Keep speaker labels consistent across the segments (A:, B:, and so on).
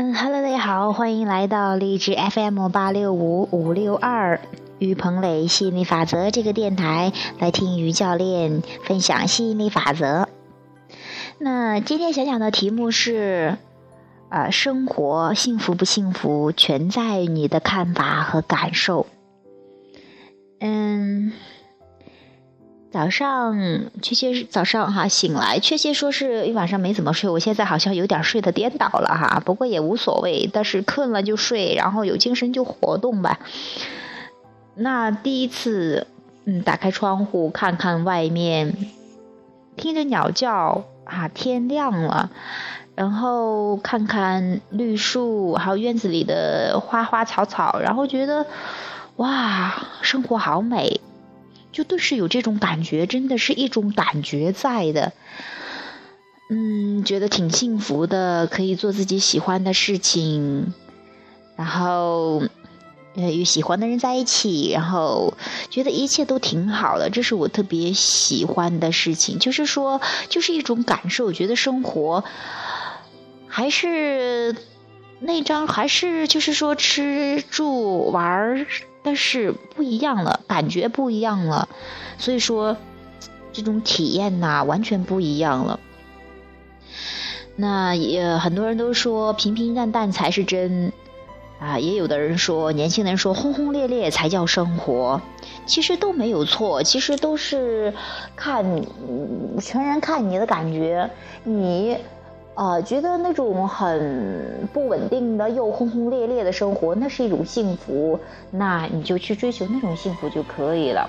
A: 嗯，Hello，大家好，欢迎来到励志 FM 八六五五六二于鹏磊吸引力法则这个电台，来听于教练分享吸引力法则。那今天想讲的题目是，呃，生活幸福不幸福，全在你的看法和感受。早上，确切是早上哈醒来，确切说是一晚上没怎么睡。我现在好像有点睡得颠倒了哈，不过也无所谓。但是困了就睡，然后有精神就活动吧。那第一次，嗯，打开窗户看看外面，听着鸟叫啊，天亮了，然后看看绿树，还有院子里的花花草草，然后觉得哇，生活好美。就顿时有这种感觉，真的是一种感觉在的，嗯，觉得挺幸福的，可以做自己喜欢的事情，然后呃与喜欢的人在一起，然后觉得一切都挺好的，这是我特别喜欢的事情。就是说，就是一种感受，觉得生活还是那张，还是就是说吃住玩。但是不一样了，感觉不一样了，所以说这种体验呐完全不一样了。那也很多人都说平平淡淡才是真啊，也有的人说年轻人说轰轰烈烈才叫生活，其实都没有错，其实都是看全然看你的感觉，你。啊，觉得那种很不稳定的又轰轰烈烈的生活，那是一种幸福，那你就去追求那种幸福就可以了。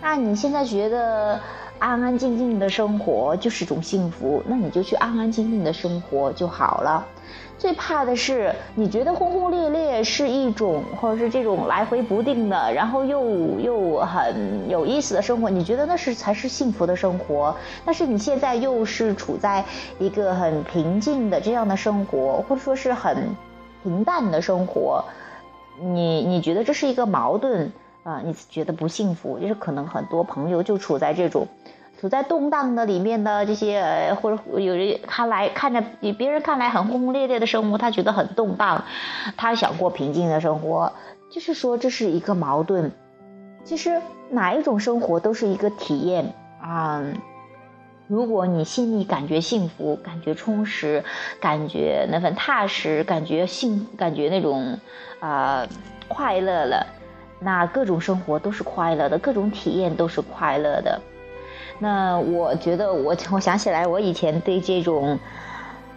A: 那你现在觉得安安静静的生活就是种幸福，那你就去安安静静的生活就好了。最怕的是，你觉得轰轰烈烈是一种，或者是这种来回不定的，然后又又很有意思的生活，你觉得那是才是幸福的生活。但是你现在又是处在一个很平静的这样的生活，或者说是很平淡的生活，你你觉得这是一个矛盾啊？你觉得不幸福，就是可能很多朋友就处在这种。处在动荡的里面的这些，呃，或者有人看来看着比别人看来很轰轰烈烈的生活，他觉得很动荡，他想过平静的生活，就是说这是一个矛盾。其实哪一种生活都是一个体验啊。如果你心里感觉幸福、感觉充实、感觉那份踏实、感觉幸、感觉那种啊快乐了，那各种生活都是快乐的，各种体验都是快乐的。那我觉得，我 我想起来，我以前对这种，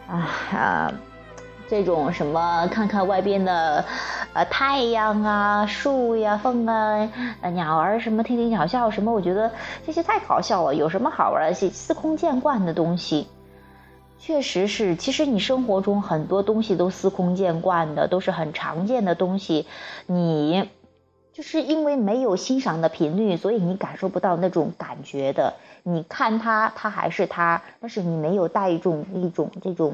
A: 啊啊，这种什么，看看外边的，呃，太阳啊，树呀，风啊，鸟儿什么，听听鸟叫什么，我觉得这些太搞笑了。有什么好玩的？些司空见惯的东西，确实是。其实你生活中很多东西都司空见惯的，都是很常见的东西，你。就是因为没有欣赏的频率，所以你感受不到那种感觉的。你看它，它还是它，但是你没有带一种一种这种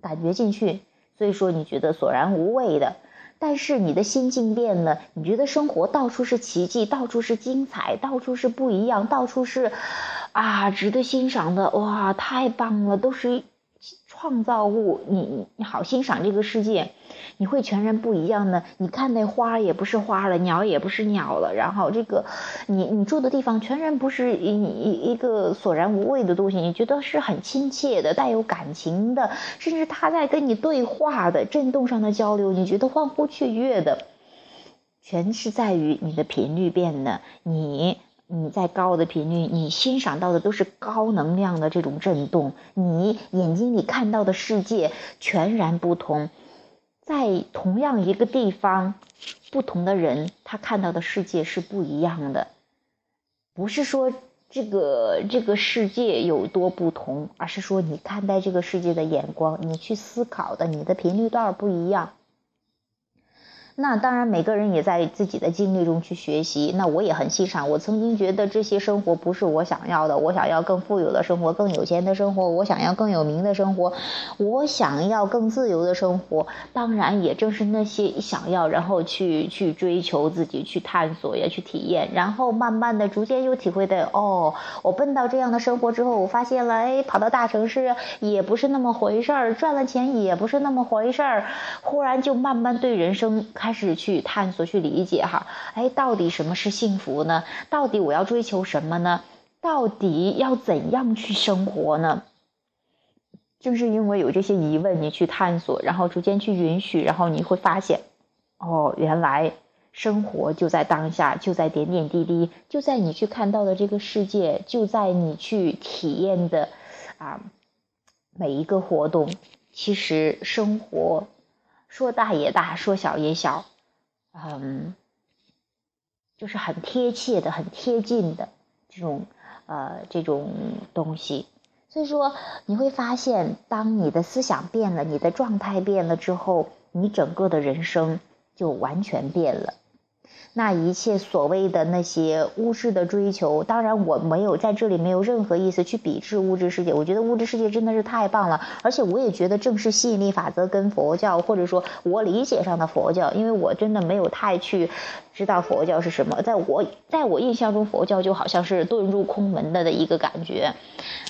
A: 感觉进去，所以说你觉得索然无味的。但是你的心境变了，你觉得生活到处是奇迹，到处是精彩，到处是不一样，到处是啊值得欣赏的。哇，太棒了，都是。创造物，你你好欣赏这个世界，你会全然不一样的。你看那花也不是花了，鸟也不是鸟了，然后这个你你住的地方全然不是一一一个索然无味的东西，你觉得是很亲切的，带有感情的，甚至他在跟你对话的震动上的交流，你觉得欢呼雀跃的，全是在于你的频率变了，你。你在高的频率，你欣赏到的都是高能量的这种震动，你眼睛里看到的世界全然不同。在同样一个地方，不同的人他看到的世界是不一样的。不是说这个这个世界有多不同，而是说你看待这个世界的眼光，你去思考的，你的频率段不一样。那当然，每个人也在自己的经历中去学习。那我也很欣赏。我曾经觉得这些生活不是我想要的，我想要更富有的生活，更有钱的生活，我想要更有名的生活，我想要更自由的生活。当然，也正是那些想要，然后去去追求自己，去探索呀，去体验，然后慢慢的、逐渐又体会的，哦，我奔到这样的生活之后，我发现了，哎，跑到大城市也不是那么回事儿，赚了钱也不是那么回事儿，忽然就慢慢对人生。开始去探索、去理解哈，哎，到底什么是幸福呢？到底我要追求什么呢？到底要怎样去生活呢？正是因为有这些疑问，你去探索，然后逐渐去允许，然后你会发现，哦，原来生活就在当下，就在点点滴滴，就在你去看到的这个世界，就在你去体验的啊每一个活动。其实生活。说大也大，说小也小，嗯，就是很贴切的、很贴近的这种呃这种东西。所以说，你会发现，当你的思想变了，你的状态变了之后，你整个的人生就完全变了。那一切所谓的那些物质的追求，当然我没有在这里没有任何意思去鄙视物质世界。我觉得物质世界真的是太棒了，而且我也觉得正是吸引力法则跟佛教，或者说我理解上的佛教，因为我真的没有太去。知道佛教是什么，在我在我印象中，佛教就好像是遁入空门的的一个感觉。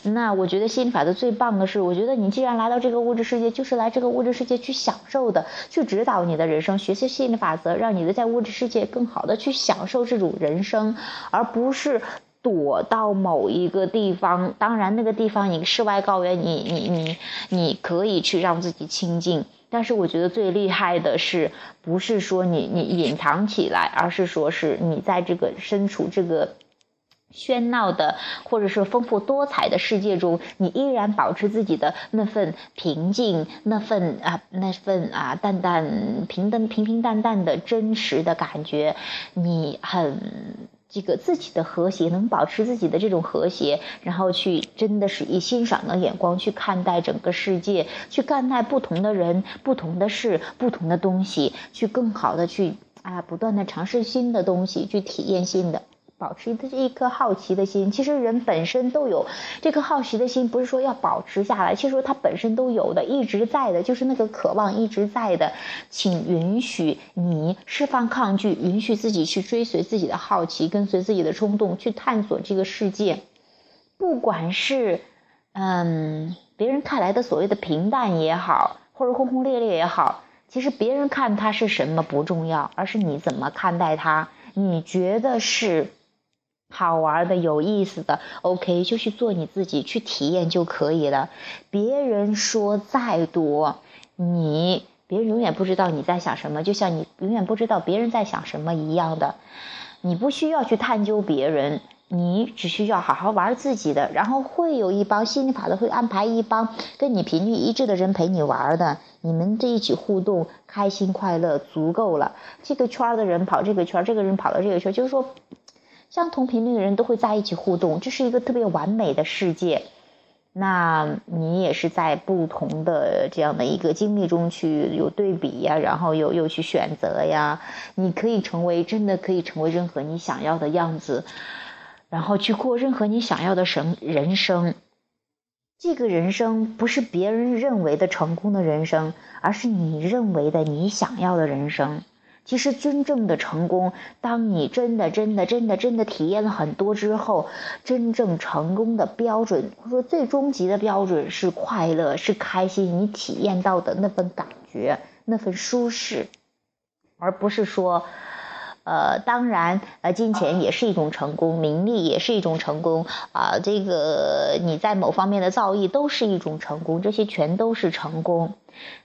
A: 那我觉得心法的最棒的是，我觉得你既然来到这个物质世界，就是来这个物质世界去享受的，去指导你的人生，学习吸引力法则，让你的在物质世界更好的去享受这种人生，而不是躲到某一个地方。当然，那个地方你世外高原，你你你你可以去让自己清净。但是我觉得最厉害的是，不是说你你隐藏起来，而是说是你在这个身处这个喧闹的或者是丰富多彩的世界中，你依然保持自己的那份平静，那份啊那份啊淡淡平淡平平淡淡的真实的感觉，你很。这个自己的和谐，能保持自己的这种和谐，然后去真的是以欣赏的眼光去看待整个世界，去看待不同的人、不同的事、不同的东西，去更好的去啊，不断的尝试新的东西，去体验新的。保持的这一颗好奇的心，其实人本身都有这颗好奇的心，不是说要保持下来，其实说它本身都有的，一直在的，就是那个渴望一直在的。请允许你释放抗拒，允许自己去追随自己的好奇，跟随自己的冲动，去探索这个世界。不管是嗯别人看来的所谓的平淡也好，或者轰轰烈烈也好，其实别人看它是什么不重要，而是你怎么看待它。你觉得是？好玩的、有意思的，OK，就去做你自己，去体验就可以了。别人说再多，你别人永远不知道你在想什么，就像你永远不知道别人在想什么一样的。你不需要去探究别人，你只需要好好玩自己的。然后会有一帮心理法则会安排一帮跟你频率一致的人陪你玩的，你们这一起互动，开心快乐足够了。这个圈的人跑这个圈，这个人跑到这个圈，就是说。相同频率的人都会在一起互动，这是一个特别完美的世界。那你也是在不同的这样的一个经历中去有对比呀，然后又又去选择呀。你可以成为真的可以成为任何你想要的样子，然后去过任何你想要的生人生。这个人生不是别人认为的成功的人生，而是你认为的你想要的人生。其实，真正的成功，当你真的、真的、真的、真的体验了很多之后，真正成功的标准，或者说最终极的标准是快乐，是开心。你体验到的那份感觉，那份舒适，而不是说，呃，当然，呃，金钱也是一种成功，名利也是一种成功，啊，这个你在某方面的造诣都是一种成功，这些全都是成功。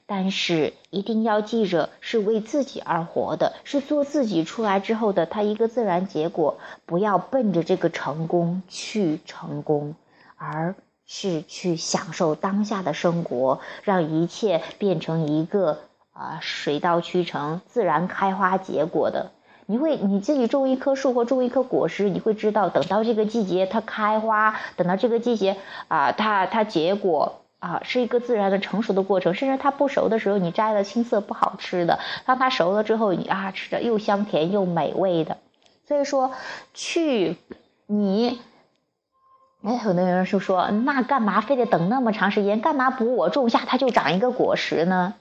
A: 但是一定要记着，是为自己而活的，是做自己出来之后的他一个自然结果。不要奔着这个成功去成功，而是去享受当下的生活，让一切变成一个啊水到渠成、自然开花结果的。你会你自己种一棵树或种一棵果实，你会知道，等到这个季节它开花，等到这个季节啊它它结果。啊，是一个自然的成熟的过程。甚至它不熟的时候，你摘了青涩不好吃的；当它熟了之后，你啊吃着又香甜又美味的。所以说，去你，哎，很多人就说，那干嘛非得等那么长时间？干嘛不我种下它就长一个果实呢？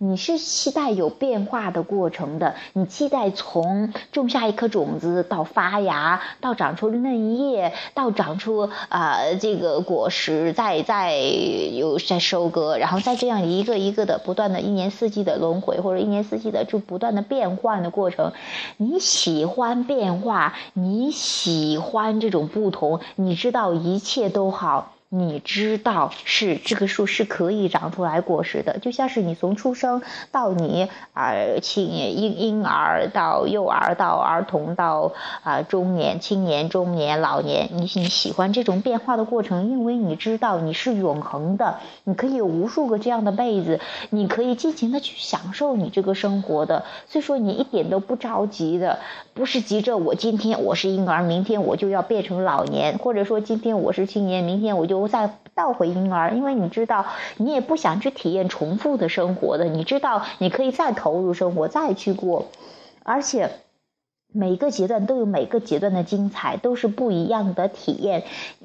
A: 你是期待有变化的过程的，你期待从种下一颗种子到发芽，到长出嫩叶，到长出啊这个果实，再再有再收割，然后再这样一个一个的不断的一年四季的轮回，或者一年四季的就不断的变换的过程。你喜欢变化，你喜欢这种不同，你知道一切都好。你知道是这个树是可以长出来果实的，就像是你从出生到你啊青婴婴儿到幼儿到儿童到啊中年青年中年老年，你你喜欢这种变化的过程，因为你知道你是永恒的，你可以有无数个这样的辈子，你可以尽情的去享受你这个生活的，所以说你一点都不着急的，不是急着我今天我是婴儿，明天我就要变成老年，或者说今天我是青年，明天我就。再倒回婴儿，因为你知道，你也不想去体验重复的生活的。你知道，你可以再投入生活，再去过，而且每个阶段都有每个阶段的精彩，都是不一样的体验。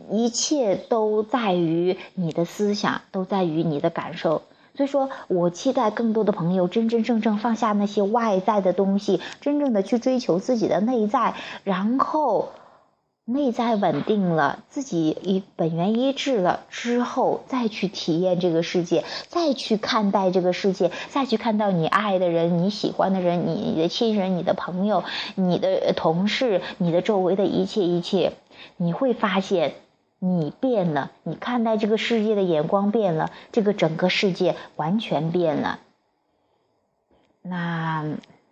A: 一切都在于你的思想，都在于你的感受。所以说我期待更多的朋友真真正正放下那些外在的东西，真正的去追求自己的内在，然后。内在稳定了，自己与本源一致了之后，再去体验这个世界，再去看待这个世界，再去看到你爱的人、你喜欢的人、你的亲人、你的朋友、你的同事、你的周围的一切一切，你会发现你变了，你看待这个世界的眼光变了，这个整个世界完全变了。那。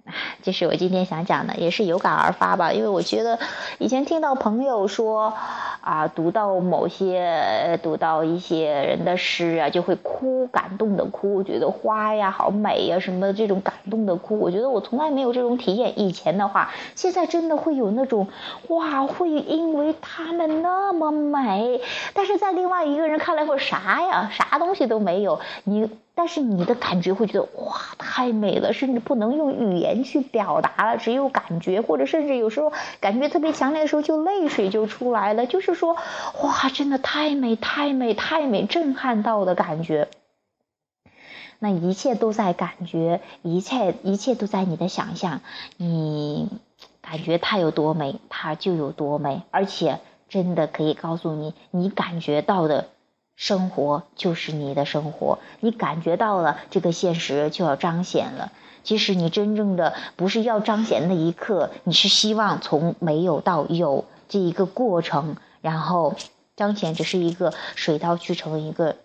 A: 这是我今天想讲的，也是有感而发吧。因为我觉得以前听到朋友说啊，读到某些读到一些人的诗啊，就会哭，感动的哭，觉得花呀好美呀什么这种感动的哭。我觉得我从来没有这种体验。以前的话，现在真的会有那种哇，会因为他们那么美，但是在另外一个人看来会啥呀，啥东西都没有你。但是你的感觉会觉得哇太美了，甚至不能用语言去表达了，只有感觉，或者甚至有时候感觉特别强烈的时候，就泪水就出来了。就是说，哇，真的太美太美太美，震撼到的感觉。那一切都在感觉，一切一切都在你的想象。你感觉它有多美，它就有多美，而且真的可以告诉你，你感觉到的。生活就是你的生活，你感觉到了这个现实就要彰显了。其实你真正的不是要彰显那一刻，你是希望从没有到有这一个过程，然后彰显只是一个水到渠成一个，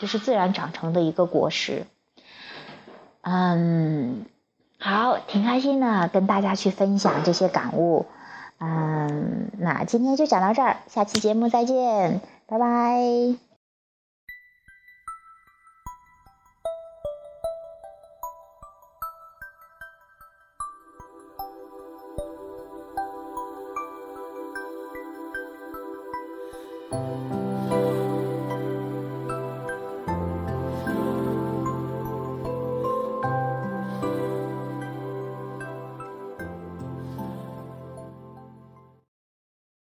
A: 就是自然长成的一个果实。嗯，好，挺开心的，跟大家去分享这些感悟。嗯，那今天就讲到这儿，下期节目再见。拜拜。